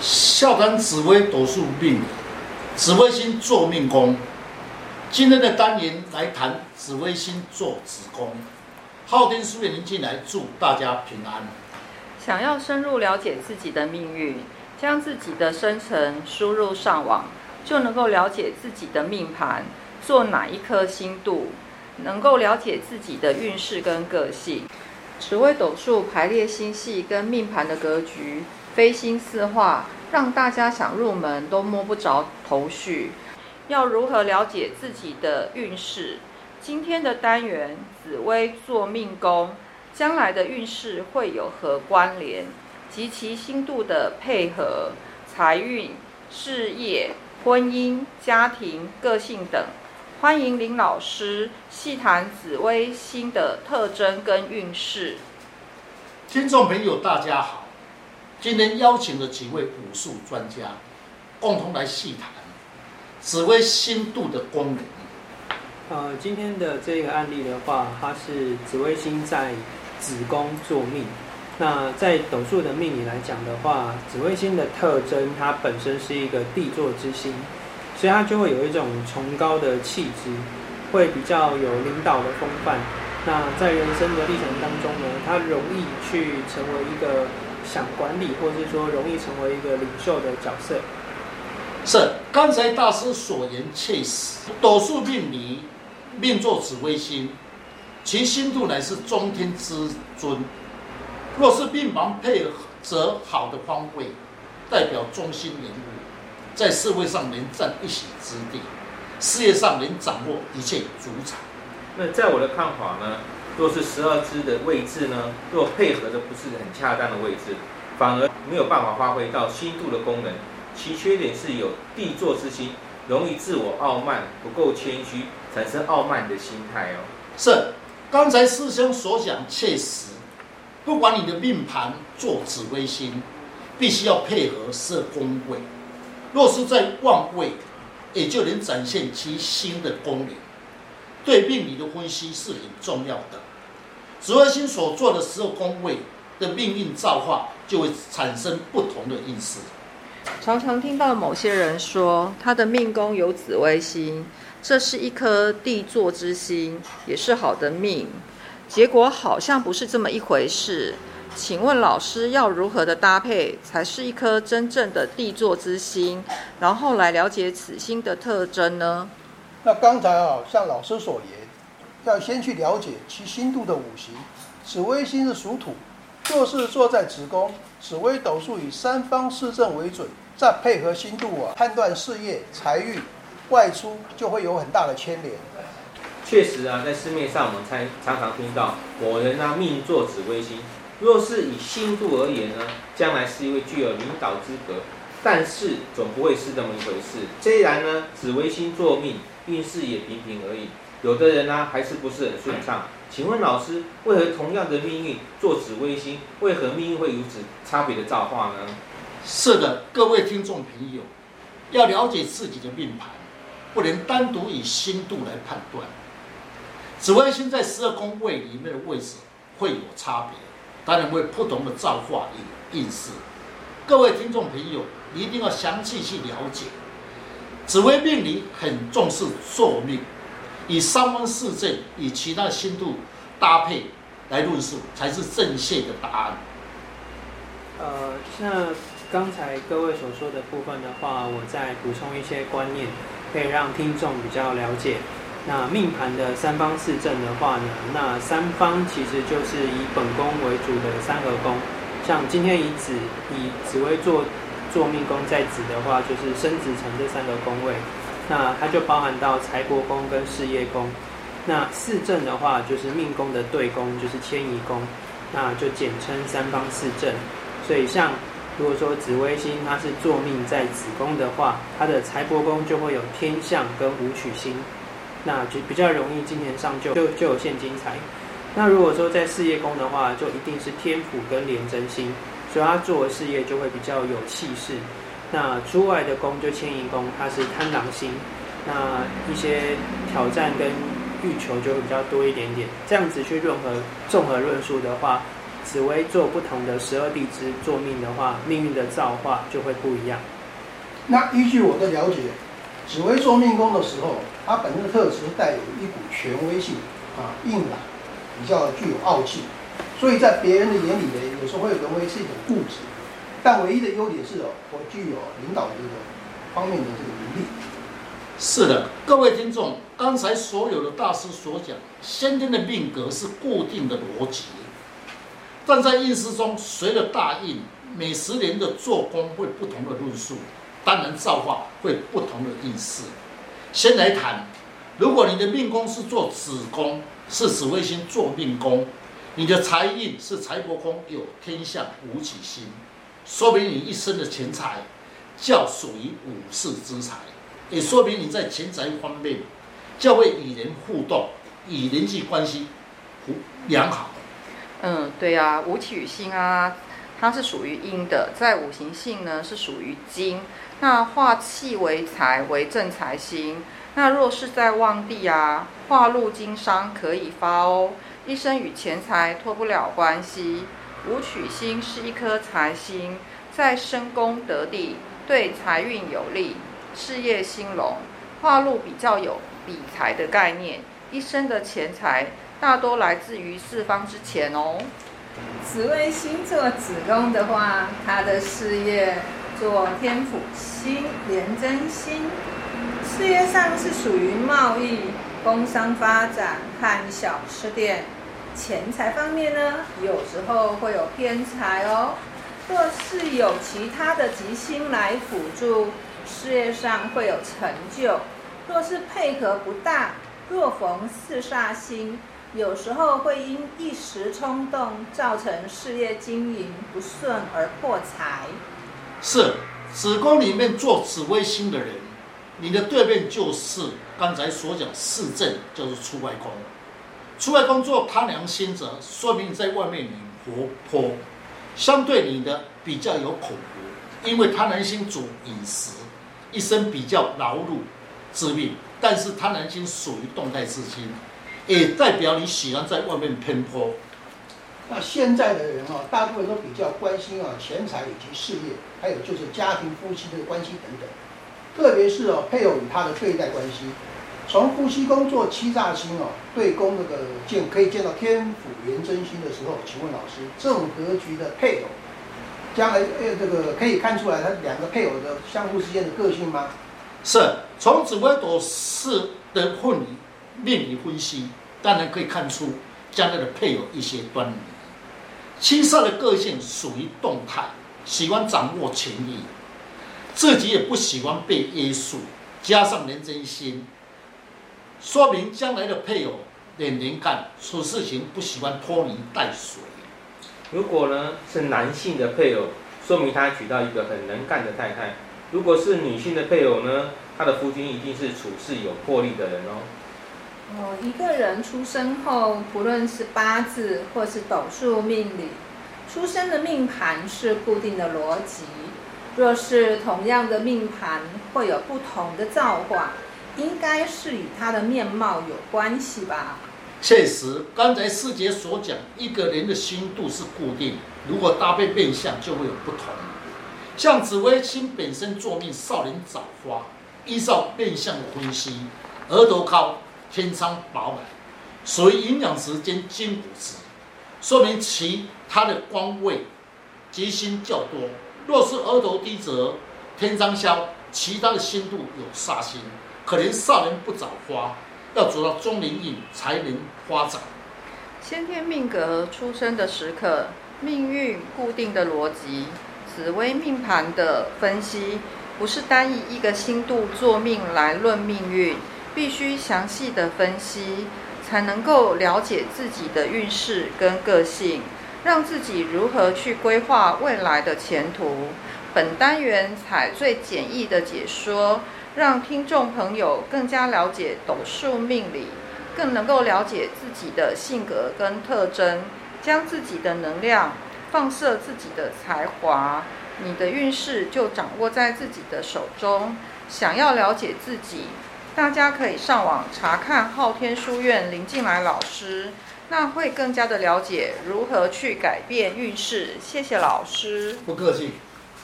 笑谈紫微斗数命，紫微星坐命宫。今天的单元来谈紫微星坐子宫。昊天书院您进来祝大家平安。想要深入了解自己的命运，将自己的生辰输入上网，就能够了解自己的命盘，坐哪一颗星度，能够了解自己的运势跟个性。紫微斗数排列星系跟命盘的格局。飞星四化，让大家想入门都摸不着头绪。要如何了解自己的运势？今天的单元，紫微坐命宫，将来的运势会有何关联？及其星度的配合、财运、事业、婚姻、家庭、个性等。欢迎林老师细谈紫微星的特征跟运势。听众朋友，大家好。今天邀请了几位武术专家，共同来细谈紫微星度的功能。呃，今天的这个案例的话，它是紫微星在子宫坐命。那在斗数的命理来讲的话，紫微星的特征，它本身是一个地座之星，所以它就会有一种崇高的气质，会比较有领导的风范。那在人生的历程当中呢，它容易去成为一个。想管理，或是说容易成为一个领袖的角色。是，刚才大师所言切实。斗数命理，命作紫微星，其星度乃是中天之尊。若是命盘配合好的方位，代表中心人物，在社会上能占一席之地，事业上能掌握一切主场。那在我的看法呢？若是十二支的位置呢，若配合的不是很恰当的位置，反而没有办法发挥到星度的功能。其缺点是有地坐之星，容易自我傲慢，不够谦虚，产生傲慢的心态哦。是，刚才师兄所讲切实。不管你的命盘坐紫微星，必须要配合设宫位。若是在旺位，也就能展现其星的功能。对命理的分析是很重要的。紫微星所做的十二宫位的命运造化，就会产生不同的意思。常常听到某些人说，他的命宫有紫微星，这是一颗地坐之星，也是好的命。结果好像不是这么一回事。请问老师，要如何的搭配，才是一颗真正的地座之星？然后来了解此星的特征呢？那刚才啊，像老师所言。要先去了解其星度的五行，紫微星是属土，若是坐在子宫，紫微斗数以三方四正为准，再配合星度啊，判断事业、财运、外出就会有很大的牵连。确实啊，在市面上我们才常常听到某人啊命坐紫微星，若是以星度而言呢，将来是一位具有领导资格，但是总不会是这么一回事。虽然呢，紫微星坐命，运势也平平而已。有的人呢、啊，还是不是很顺畅。请问老师，为何同样的命运坐紫微星，为何命运会如此差别的造化呢？是的，各位听众朋友，要了解自己的命盘，不能单独以星度来判断。紫微星在十二宫位里面的位置会有差别，当然会不同的造化与运势。各位听众朋友，一定要详细去了解。紫微命理很重视寿命。以三方四正与其他星度搭配来论述，才是正确的答案。呃，那刚才各位所说的部分的话，我再补充一些观念，可以让听众比较了解。那命盘的三方四正的话呢，那三方其实就是以本宫为主的三合宫，像今天以子以紫微坐坐命宫在子的话，就是生子辰这三个宫位。那它就包含到财帛宫跟事业宫，那四正的话就是命宫的对宫，就是迁移宫，那就简称三方四正。所以像如果说紫微星它是坐命在子宫的话，它的财帛宫就会有天象跟武曲星，那就比较容易金钱上就就就有现金财。那如果说在事业宫的话，就一定是天府跟廉贞星，所以他做事业就会比较有气势。那出外的宫就迁移宫，它是贪狼星，那一些挑战跟欲求就会比较多一点点。这样子去任何综合论述的话，紫薇做不同的十二地支做命的话，命运的造化就会不一样。那依据我的了解，紫薇做命宫的时候，它本身的特质带有一股权威性啊，硬朗，比较具有傲气，所以在别人的眼里呢，有时候会沦为是一种固执。但唯一的优点是，我具有领导这个方面的这个能力。是的，各位听众，刚才所有的大师所讲，先天的命格是固定的逻辑，但在运势中，随着大运，每十年的做工会不同的论述，当然造化会不同的运势。先来谈，如果你的命宫是做子宫，是紫微星做命宫，你的财运是财帛宫有天相武曲星，说明你一生的钱财较属于武士之财。也说明你在钱财方面较为与人互动，与人际关系良好。嗯，对啊，武曲星啊，它是属于阴的，在五行性呢是属于金。那化气为财，为正财星。那若是在旺地啊，化禄经商可以发哦，一生与钱财脱不了关系。武曲星是一颗财星，在申宫得地，对财运有利。事业兴隆，化禄比较有理财的概念，一生的钱财大多来自于四方之钱哦。紫微星做子宫的话，他的事业做天府星、廉贞星，事业上是属于贸易、工商发展和小吃店。钱财方面呢，有时候会有偏财哦。若是有其他的吉星来辅助。事业上会有成就，若是配合不大，若逢四煞星，有时候会因一时冲动，造成事业经营不顺而破财。是子宫里面做紫微星的人，你的对面就是刚才所讲四正，就是出外宫。出来工作贪良心者，说明你在外面你活泼，相对你的比较有口福，因为贪狼星主饮食。一生比较劳碌致命，但是贪狼星属于动态之心，也代表你喜欢在外面奔波。那现在的人啊，大部分都比较关心啊钱财以及事业，还有就是家庭夫妻的关系等等。特别是哦配偶与他的对待关系，从夫妻宫做七煞星哦对宫那个见可以见到天府元真星的时候，请问老师，这种格局的配偶？将来呃，这个可以看出来，他两个配偶的相互之间的个性吗？是，从紫微斗数的混理命理分析，当然可以看出将来的配偶一些端倪。七煞的个性属于动态，喜欢掌握权力，自己也不喜欢被约束，加上廉贞星，说明将来的配偶连连干，处事情不喜欢拖泥带水。如果呢是男性的配偶，说明他娶到一个很能干的太太；如果是女性的配偶呢，他的夫君一定是处事有魄力的人哦。哦，一个人出生后，不论是八字或是斗数命理，出生的命盘是固定的逻辑。若是同样的命盘会有不同的造化，应该是与他的面貌有关系吧。确实，刚才师姐所讲，一个人的心度是固定，如果搭配面相就会有不同。像紫微星本身坐命少林早花，依照面相的分析，额头高，天仓饱满，属于营养时间金补时，说明其他的官位吉星较多。若是额头低则天仓消，其他的星度有煞星，可怜少年不早花。要走到中年运才能发展。先天命格出生的时刻，命运固定的逻辑，紫微命盘的分析，不是单以一个星度做命来论命运，必须详细的分析，才能够了解自己的运势跟个性，让自己如何去规划未来的前途。本单元采最简易的解说。让听众朋友更加了解斗数命理，更能够了解自己的性格跟特征，将自己的能量放射自己的才华，你的运势就掌握在自己的手中。想要了解自己，大家可以上网查看昊天书院林进来老师那会更加的了解如何去改变运势。谢谢老师。不客气。